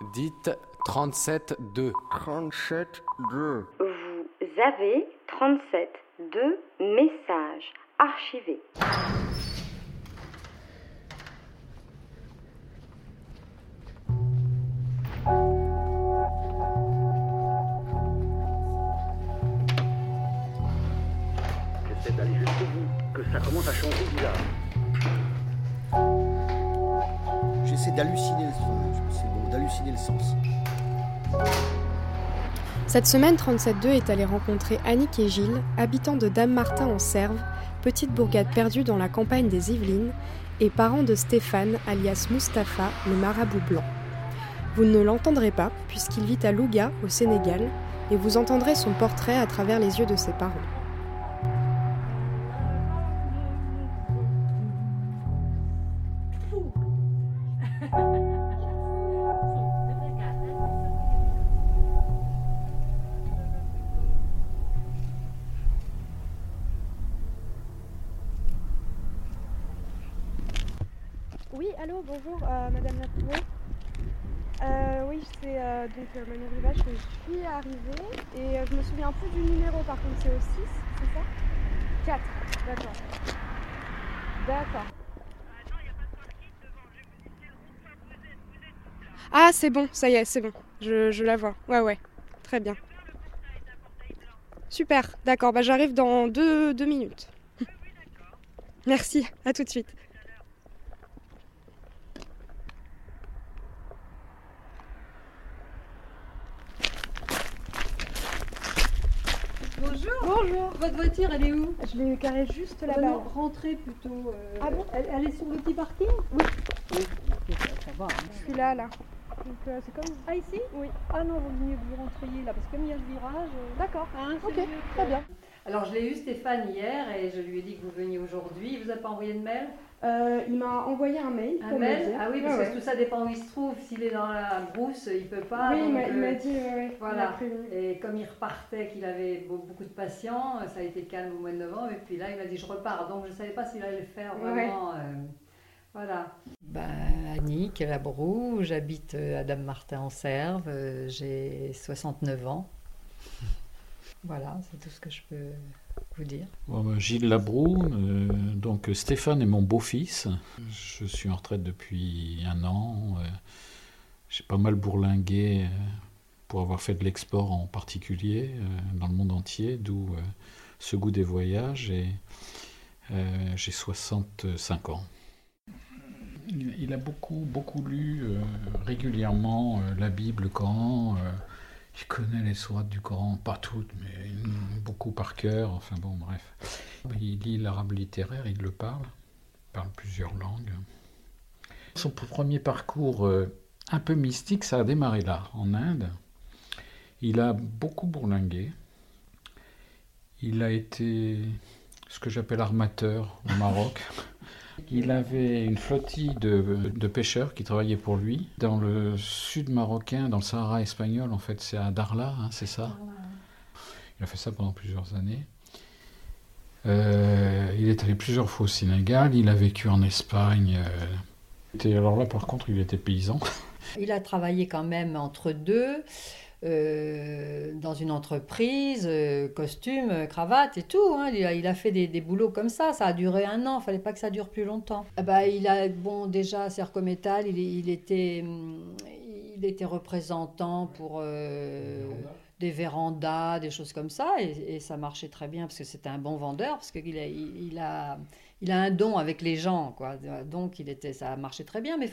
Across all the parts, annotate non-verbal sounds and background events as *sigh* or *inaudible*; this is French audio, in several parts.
Dites 37-2. 37-2. Vous avez 37 deux messages archivés. J'essaie d'aller jusqu'au bout, que ça commence à changer bizarre. J'essaie d'halluciner Cette semaine, 37.2 est allé rencontrer Annick et Gilles, habitants de Dame-Martin en Serve, petite bourgade perdue dans la campagne des Yvelines, et parents de Stéphane, alias Mustapha, le marabout blanc. Vous ne l'entendrez pas, puisqu'il vit à Louga, au Sénégal, et vous entendrez son portrait à travers les yeux de ses parents. Allô, bonjour, euh, Madame Lapouret. Euh, oui, c'est euh, donc euh, Manon Rivage, je suis arrivée et je me souviens plus du numéro par contre, c'est au 6, c'est ça? 4, d'accord. D'accord. Ah, c'est bon, ça y est, c'est bon, je, je la vois. Ouais, ouais, très bien. Super, d'accord, bah j'arrive dans deux, deux minutes. *laughs* Merci, à tout de suite. Bonjour. Votre voiture, elle est où? Je l'ai carré juste là-bas. rentrez plutôt. euh, Ah bon? elle, elle est sur le petit parking? Oui. Ça, ça va. hein. Je suis là, là. Donc euh, c'est comme... Ah, ici? Oui. Ah non, vaut mieux que vous rentriez là, parce que comme il y a le virage. euh, D'accord, hein, c'est ok, très bien. Alors, je l'ai eu Stéphane hier et je lui ai dit que vous veniez aujourd'hui. Il vous a pas envoyé de mail? Euh, il m'a envoyé un mail Un pour mail? me dire. Ah oui, parce Ouais, que ouais. tout ça dépend où il se trouve. S'il est dans la brousse, il peut pas. Oui, il donc, m'a il euh, m'a dit, ouais, ouais, il m'a Voilà. Et comme il repartait, qu'il avait beau- beaucoup de patients, ça a été calme au mois de novembre. Et puis là, il m'a dit je repars. Donc je ne savais pas s'il allait le faire Ouais. vraiment. euh, voilà. Ben, Annick Labrou, j'habite euh, à Dame-Martin en Serve, euh, j'ai 69 ans. Voilà, c'est tout ce que je peux vous dire. Bon, ben, Gilles Labroue, euh, donc Stéphane est mon beau-fils. Je suis en retraite depuis un an. euh, J'ai pas mal bourlingué euh, pour avoir fait de l'export en particulier euh, dans le monde entier, d'où euh, ce goût des voyages. Et euh, j'ai 65 ans. Il, a beaucoup, beaucoup lu euh, régulièrement euh, la Bible, le Il connaît les sourates du Coran, pas toutes, mais beaucoup par cœur. Enfin bon, bref. Il lit l'arabe littéraire, il le parle. Il parle plusieurs langues. Son premier parcours euh, un peu mystique, ça a démarré là, en Inde. Il a beaucoup bourlingué. Il a été ce que j'appelle armateur au Maroc. *laughs* Il avait une flottille de, de pêcheurs qui travaillaient pour lui. Dans le sud marocain, dans le Sahara espagnol, en fait, c'est à Darla, hein, c'est ça Il a fait ça pendant plusieurs années. Euh, il est allé plusieurs fois au Sénégal, il a vécu en Espagne. euh. Et alors là, par contre, il était paysan. Il a travaillé quand même entre deux, euh, dans une entreprise, euh, costume, euh, cravate et tout. hein. Il, a, fait des, des boulots comme ça. Ça a duré un an. Il fallait pas que ça dure plus longtemps. Ah bah, il a, bon, déjà, Sercométal, il, était, hum, il était représentant pour euh, des vérandas, des choses comme ça. Et, ça marchait très bien parce que c'était un bon vendeur, parce qu'il a, il, a, il a un don avec les gens. Donc, il était, ça a marché très bien, mais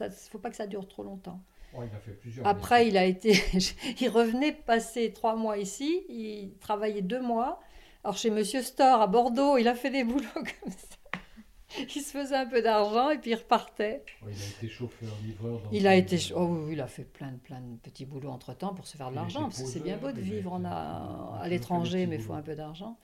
il ne faut pas que ça dure trop longtemps. Après, il a été, *laughs* il revenait passer trois mois ici, il travaillait deux mois. Alors chez Monsieur Store à Bordeaux, il a fait des *laughs* boulots comme ça. Il se faisait un peu d'argent et puis il repartait. il a été chauffeur, livreur. Il a été, oh oui, il a fait plein de plein de petits boulots entre temps pour se faire de Il l'argent parce que c'est bien beau de il a vivre en a- il a à fait l'étranger, mais il faut un peu d'argent.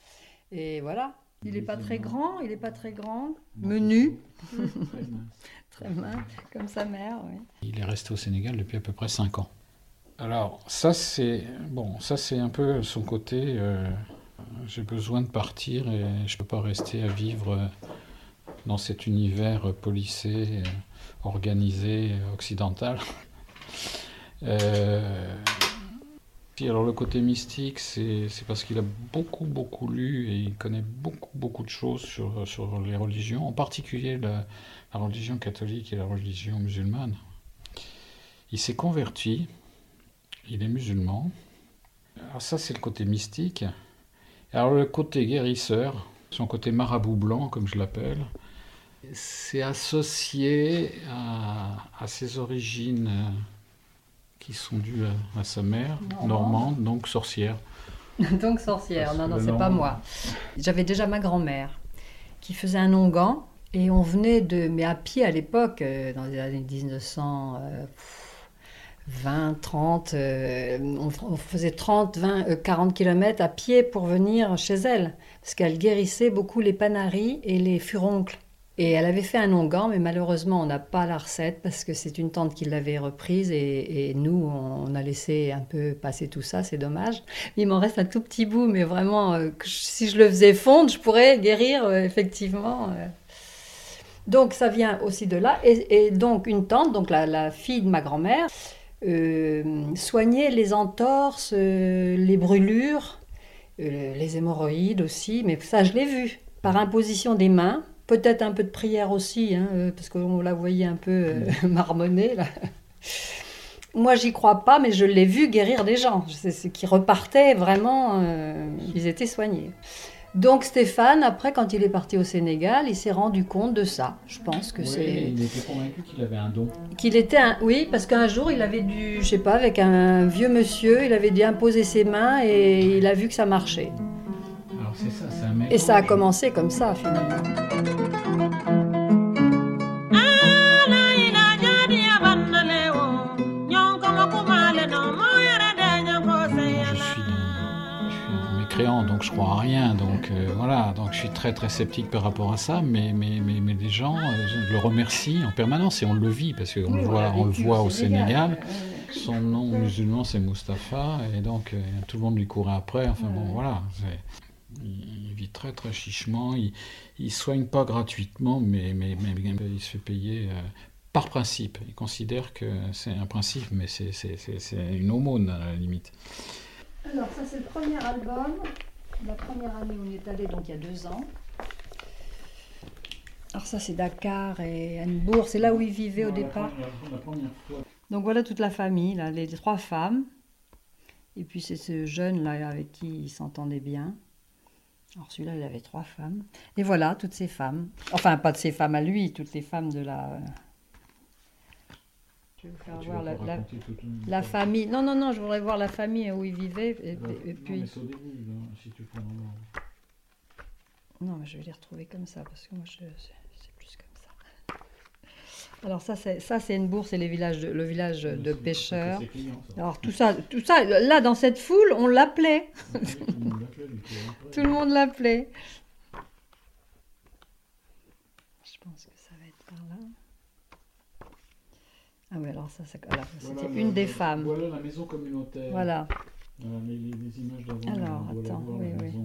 Et voilà, Il n'est pas très grand, il n'est pas très grand. menu, *laughs* Très mince. très mince, comme sa mère. Oui. Il est resté au Sénégal depuis à peu près 5 ans. Alors, ça, c'est bon, ça, c'est un peu son côté. euh, J'ai besoin de partir et je ne peux pas rester à vivre euh, dans cet univers policé, euh, organisé, occidental. *laughs* Euh, alors le côté mystique, c'est parce qu'il a beaucoup, beaucoup lu et il connaît beaucoup, beaucoup de choses sur, sur les religions, en particulier la, religion catholique et la religion musulmane. Il s'est converti, il est musulman. Alors ça, c'est le côté mystique. Alors le côté guérisseur, son côté marabout blanc, comme je l'appelle, c'est associé à, à ses origines euh, qui sont dues à, à sa mère, Normande. normande, donc sorcière. *laughs* Donc sorcière, Parce non, non, c'est pas moi. J'avais déjà ma grand-mère qui faisait un onguent et on venait de, mais à pied à l'époque, euh, dans les années 1920, 30, euh, on, on faisait 30, 20, euh, 40 km à pied pour venir chez elle parce qu'elle guérissait beaucoup les panaries et les furoncles. Et elle avait fait un onguent, mais malheureusement, on n'a pas la recette parce que c'est une tante qui l'avait reprise et, nous, on a laissé un peu passer tout ça, c'est dommage. Il m'en reste un tout petit bout, mais vraiment, euh, si je le faisais fondre, je pourrais guérir, euh, effectivement. euh. Donc, ça vient aussi de là. Et, donc, une tante, donc la, la fille de ma grand-mère, soignait les entorses, les brûlures, les hémorroïdes aussi, mais ça, je l'ai vu. Par imposition des mains, peut-être un peu de prière aussi, hein, euh, parce qu'on la voyait un peu euh, *laughs* marmonnée, là. Moi, j'y crois pas, mais je l'ai vu guérir des gens. C'est ce qui repartaient vraiment, euh, ils étaient soignés. Donc Stéphane, après, quand il est parti au Sénégal, il s'est rendu compte de ça. Je pense que c'est il était convaincu qu'il avait un don. qu'il était un oui parce qu'un jour il avait dû je sais pas avec un vieux monsieur il avait dû imposer ses mains et il a vu que ça marchait Alors c'est ça, c'est un mec. et ça a commencé comme ça finalement donc je crois à rien. Donc euh, voilà, donc je suis très très sceptique par rapport à ça. Mais, mais, mais, mais les gens euh, je le remercie en permanence et on le vit parce qu'on le voit, on le voit au Sénégal. Son nom musulman c'est Mustapha et donc euh, tout le monde lui courait après. Enfin bon, voilà. Il, vit très très chichement. Il, il soigne pas gratuitement, mais, mais, il se fait payer. euh, par principe, il considère que c'est un principe, mais c'est une aumône à la limite. alors ça c'est le premier album la première année où on est allé donc il y a deux ans alors ça c'est Dakar et Annebourg c'est là où il vivait au départ Donc voilà toute la famille, là, les trois femmes. Et puis c'est ce jeune là avec qui il s'entendait bien. Alors celui-là, il avait trois femmes. Et voilà, toutes ces femmes. Enfin, pas de ces femmes à lui, toutes les femmes de la... Vais vous faire voir la, la- la famille. Non, non, non, je voudrais voir la famille où il vivait. Et, et- et puis... si tu prends Non, mais je vais les retrouver comme ça, parce que moi, je, c'est plus comme ça. Alors ça, c'est ça, c'est une bourse, c'est les villages de- le village de pêcheurs. Alors tout ça, tout ça, là dans cette foule, on l'appelait. Tout le monde l'appelait. *laughs* Je pense que ça va être par là. Ah oui, alors ça, c'était une des femmes. Voilà la maison communautaire. Voilà, Voilà, les, les- les images d'avant. Alors, la attends, oui, oui. maison.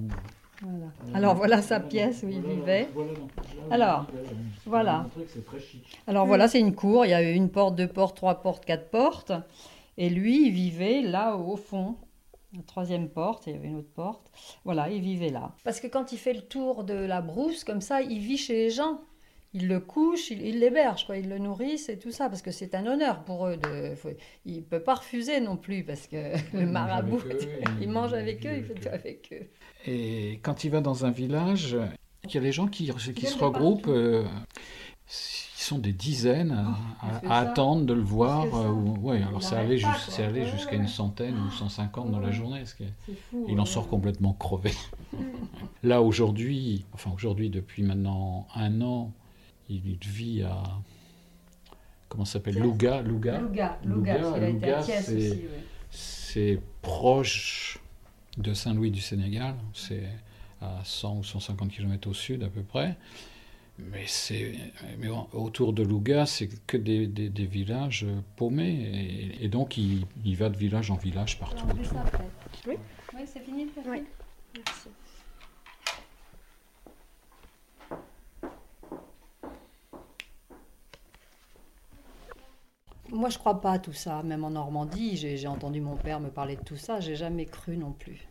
voilà. Voilà. Alors voilà sa Voilà, pièce où il voilà, vivait. voilà, Alors, vivait, voilà. Alors voilà, c'est une cour. Il y a une porte, deux portes, trois portes, quatre portes. Et lui, il vivait là au fond. La troisième porte, il y avait une autre porte. Voilà, il vivait là. Parce que quand il fait le tour de la brousse, comme ça, il vit chez les gens. Il le couche, il il l'héberge, quoi. Il le nourrissent et tout ça, parce que c'est un honneur pour eux. De, faut- il ne peut pas refuser non plus, parce que *laughs* le marabout, eux, *laughs* il il- mange avec eux, il fait tout avec eux. Et quand il va dans un village, il y a les gens qui, se regroupent. euh, ils sont des dizaines à, ça. attendre de le voir. Euh, ouais, alors c'est allé, Ouais, jusqu'à ouais. une centaine ou 150 dans la journée. ce qui est- C'est fou. Il en sort complètement crevé. *laughs* Là, aujourd'hui, enfin aujourd'hui, depuis maintenant un an, il vit à. Comment ça s'appelle. Louga. Louga. Louga, Louga, Louga, parce qu'il a été à Louga, Thiès c'est- aussi. ouais. C'est proche de Saint-Louis du Sénégal. C'est à 100 ou 150 km au sud à peu près. Mais, c'est, mais bon, autour de Louga, c'est que des, des- des villages paumés. Et, et donc, il, il va de village en village partout. Alors, ça. Oui. Oui, c'est fini, Oui. Merci. Moi, je crois pas à tout ça. Même en Normandie, j'ai entendu mon père me parler de tout ça. J'ai jamais cru non plus.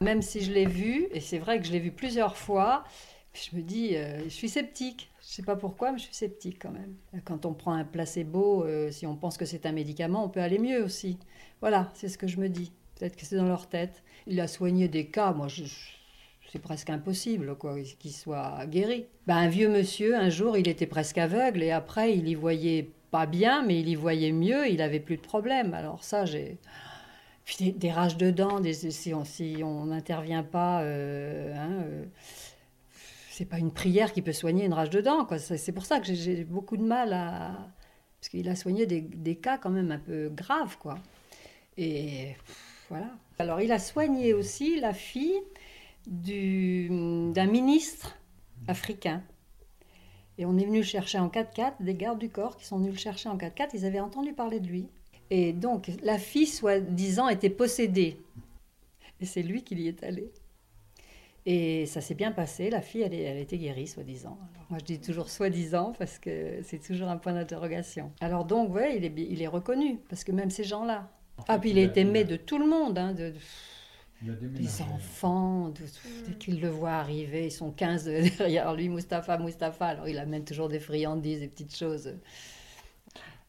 Même si je l'ai vu, et c'est vrai que je l'ai vu plusieurs fois, je me dis, euh, je suis sceptique. Je sais pas pourquoi, mais je suis sceptique quand même. Quand on prend un placebo, euh, si on pense que c'est un médicament, on peut aller mieux aussi. Voilà, c'est ce que je me dis. Peut-être que c'est dans leur tête. Il a soigné des cas, moi, c'est presque impossible quoi, qu'il soit guéri. Ben, un vieux monsieur, un jour, il était presque aveugle et après, il y voyait pas bien, mais il y voyait mieux, il avait plus de problème. Alors ça, j'ai... Puis des, rages de dents, des, si on si n'intervient pas, euh, hein, euh, c'est pas une prière qui peut soigner une rage de dents. C'est pour ça que j'ai- beaucoup de mal à... Parce qu'il a soigné des, des cas quand même un peu graves, quoi. Et voilà. Alors, il a soigné aussi la fille du- d'un ministre africain. Et on est venu le chercher en 4x4, des gardes du corps qui sont venus le chercher en 4x4, ils avaient entendu parler de lui. Et donc, la fille, soi-disant, était possédée. Et c'est lui qui y est allé. Et ça s'est bien passé, la fille, elle, elle a été guérie, soi-disant. Moi, je dis toujours soi-disant parce que c'est toujours un point d'interrogation. Alors donc, ouais, il est, il est reconnu, parce que même ces gens-là. ah, puis il est aimé de tout le monde, hein, de- des enfants, de- dès qu'ils le voient arriver, ils sont 15 *laughs* derrière lui, Mustapha, Mustapha. Alors il amène toujours des friandises, des petites choses.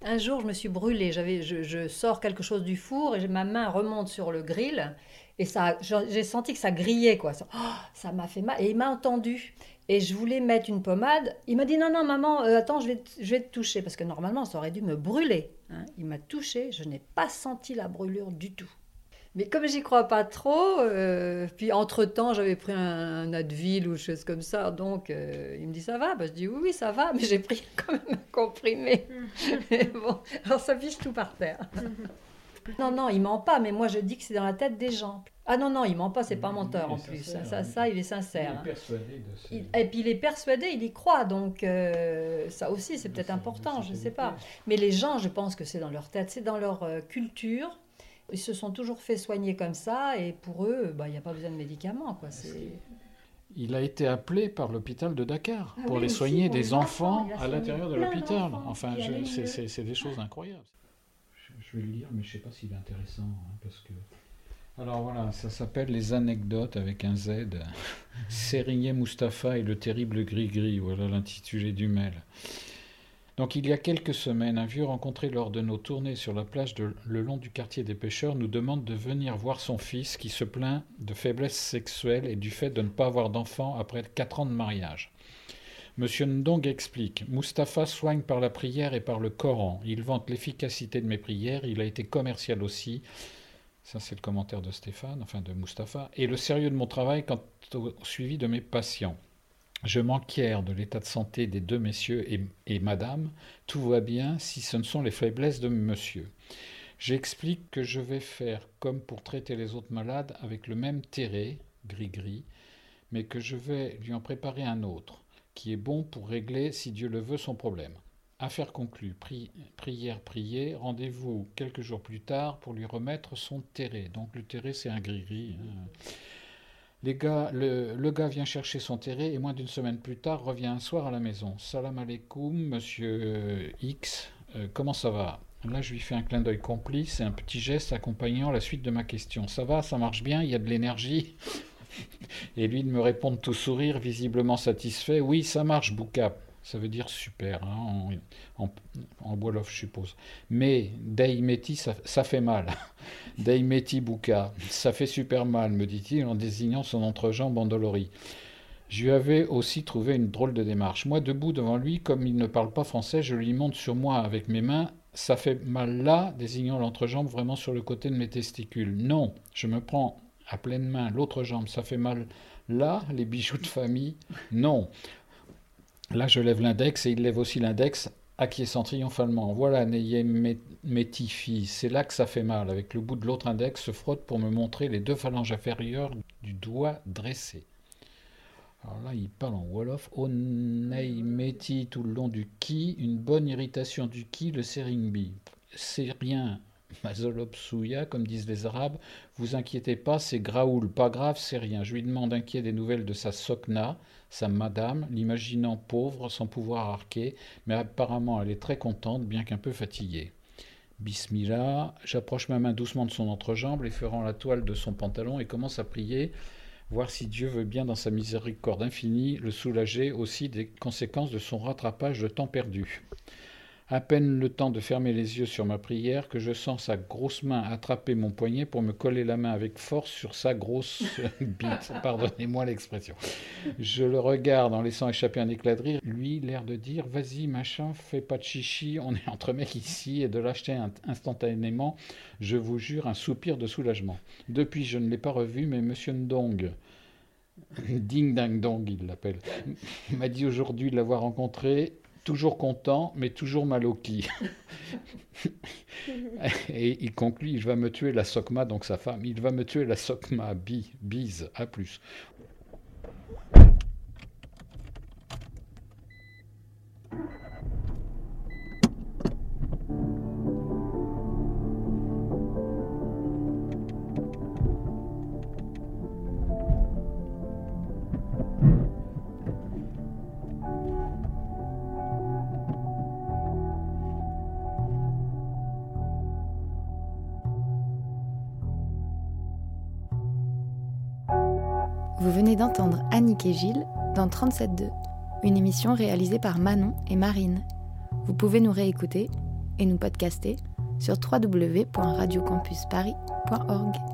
Un jour, je me suis brûlée. J'avais, je, je sors quelque chose du four et ma main remonte sur le grill et ça, j'ai senti que ça grillait quoi. Ça, oh, ça m'a fait mal et il m'a entendu. Et je voulais mettre une pommade. Il m'a dit non non maman, euh, attends, je vais, te- je vais te toucher parce que normalement ça aurait dû me brûler. hein. Il m'a touché, je n'ai pas senti la brûlure du tout. Mais comme j'y crois pas trop, euh, puis entre-temps, j'avais pris un, un Advil ou chose comme ça, donc euh, il me dit ça va? Bah, Je dis oui, oui, ça va, mais j'ai pris *laughs* quand même un comprimé. *laughs* Et bon, alors ça fiche tout par terre. *laughs* non, non, il ment pas, mais moi je dis que c'est dans la tête des gens. Ah non, non, il ment pas, c'est pas un menteur en plus. Ça, ça, ça, il est sincère. hein. persuadé de ses- Il- et puis il est persuadé, il y croit, donc euh, ça aussi c'est peut-être important, je ne sais pas. Mais les gens, je pense que c'est dans leur tête, c'est dans leur euh, culture. Ils se sont toujours fait soigner comme ça, et pour eux, bah, il n'y a pas besoin de médicaments. Quoi. C'est... Il a été appelé par l'hôpital de Dakar Ah pour oui, les soigner pour les des enfants. à l'intérieur de l'hôpital. Enfin, c'est- mieux. c'est c'est des choses incroyables. Je, je vais le lire, mais je ne sais pas s'il est intéressant. hein, parce que... Alors voilà, ça s'appelle Les anecdotes avec un Z. *laughs* Sérigné Mustapha et le terrible gris-gris, voilà l'intitulé du mail. Donc il y a quelques semaines, un vieux rencontré lors de nos tournées sur la plage le long du quartier des pêcheurs nous demande de venir voir son fils qui se plaint de faiblesse sexuelle et du fait de ne pas avoir d'enfant après 4 ans de mariage. Monsieur Ndong explique Mustapha soigne par la prière et par le Coran. Il vante l'efficacité de mes prières. Il a été commercial aussi. Ça, c'est le commentaire de Stéphane, enfin de Mustapha. Et le sérieux de mon travail quant au suivi de mes patients. Je m'enquière de l'état de santé des deux messieurs et, madame. Tout va bien si ce ne sont les faiblesses de monsieur. J'explique que je vais faire comme pour traiter les autres malades avec le même terré, gris-gris, mais que je vais lui en préparer un autre, qui est bon pour régler, si Dieu le veut, son problème. Affaire conclue, Pri- prière priée, rendez-vous quelques jours plus tard pour lui remettre son terré. Donc le terré, c'est un gris-gris. hein. Le, gars vient chercher son terré et moins d'une semaine plus tard revient un soir à la maison. Salam alaikum, monsieur X, euh, comment ça va? Là, je lui fais un clin d'œil complice et un petit geste accompagnant la suite de ma question. Ça va, ça marche bien, il y a de l'énergie? *laughs* Et lui de me répondre tout sourire, visiblement satisfait. Oui, ça marche, Bouka. Ça veut dire super, hein, en, en, en Wolof, je suppose. Mais Daimeti, ça, ça fait mal. *laughs* Daimeti Bouka, ça fait super mal, me dit-il en désignant son entrejambe endolorie. Je lui avais aussi trouvé une drôle de démarche. Moi, debout devant lui, comme il ne parle pas français, je lui montre sur moi avec mes mains. Ça fait mal là, désignant l'entrejambe vraiment sur le côté de mes testicules. Non, je me prends à pleine main l'autre jambe. Ça fait mal là, les bijoux de famille. Non. Là, je lève l'index et il lève aussi l'index, acquiescent triomphalement. Voilà, n'ayez métifi, c'est là que ça fait mal. Avec le bout de l'autre index, se frotte pour me montrer les deux phalanges inférieures du doigt dressé. Alors là, il parle en Wolof. Oneimeti tout le long du ki, une bonne irritation du ki, le seringbi. C'est rien, Mazolopsouya, comme disent les Arabes. Vous inquiétez pas, c'est Graoul, pas grave, c'est rien. Je lui demande inquiet des nouvelles de sa Sokna, sa madame, l'imaginant pauvre, sans pouvoir arquer, mais apparemment elle est très contente, bien qu'un peu fatiguée. Bismillah. J'approche ma main doucement de son entrejambe, effleurant la toile de son pantalon et commence à prier, voir si Dieu veut bien, dans sa miséricorde infinie, le soulager aussi des conséquences de son rattrapage de temps perdu. À peine le temps de fermer les yeux sur ma prière que je sens sa grosse main attraper mon poignet pour me coller la main avec force sur sa grosse *laughs* bite. Pardonnez-moi l'expression. Je le regarde en laissant échapper un éclat de rire. Lui, l'air de dire Vas-y, machin, fais pas de chichi, on est entre mecs ici, et de l'acheter instantanément, je vous jure, un soupir de soulagement. Depuis, je ne l'ai pas revu, mais monsieur Ndong. *laughs* Ding dang dong, il l'appelle. *laughs* m'a dit aujourd'hui de l'avoir rencontré toujours content, mais toujours mal au qui. *laughs* Et il conclut, il va me tuer la Sokma, donc sa femme, il va me tuer la Sokma, bi, bise, à plus. Venez d'entendre Annick et Gilles dans 37.2, une émission réalisée par Manon et Marine. Vous pouvez nous réécouter et nous podcaster sur www.radiocampusparis.org.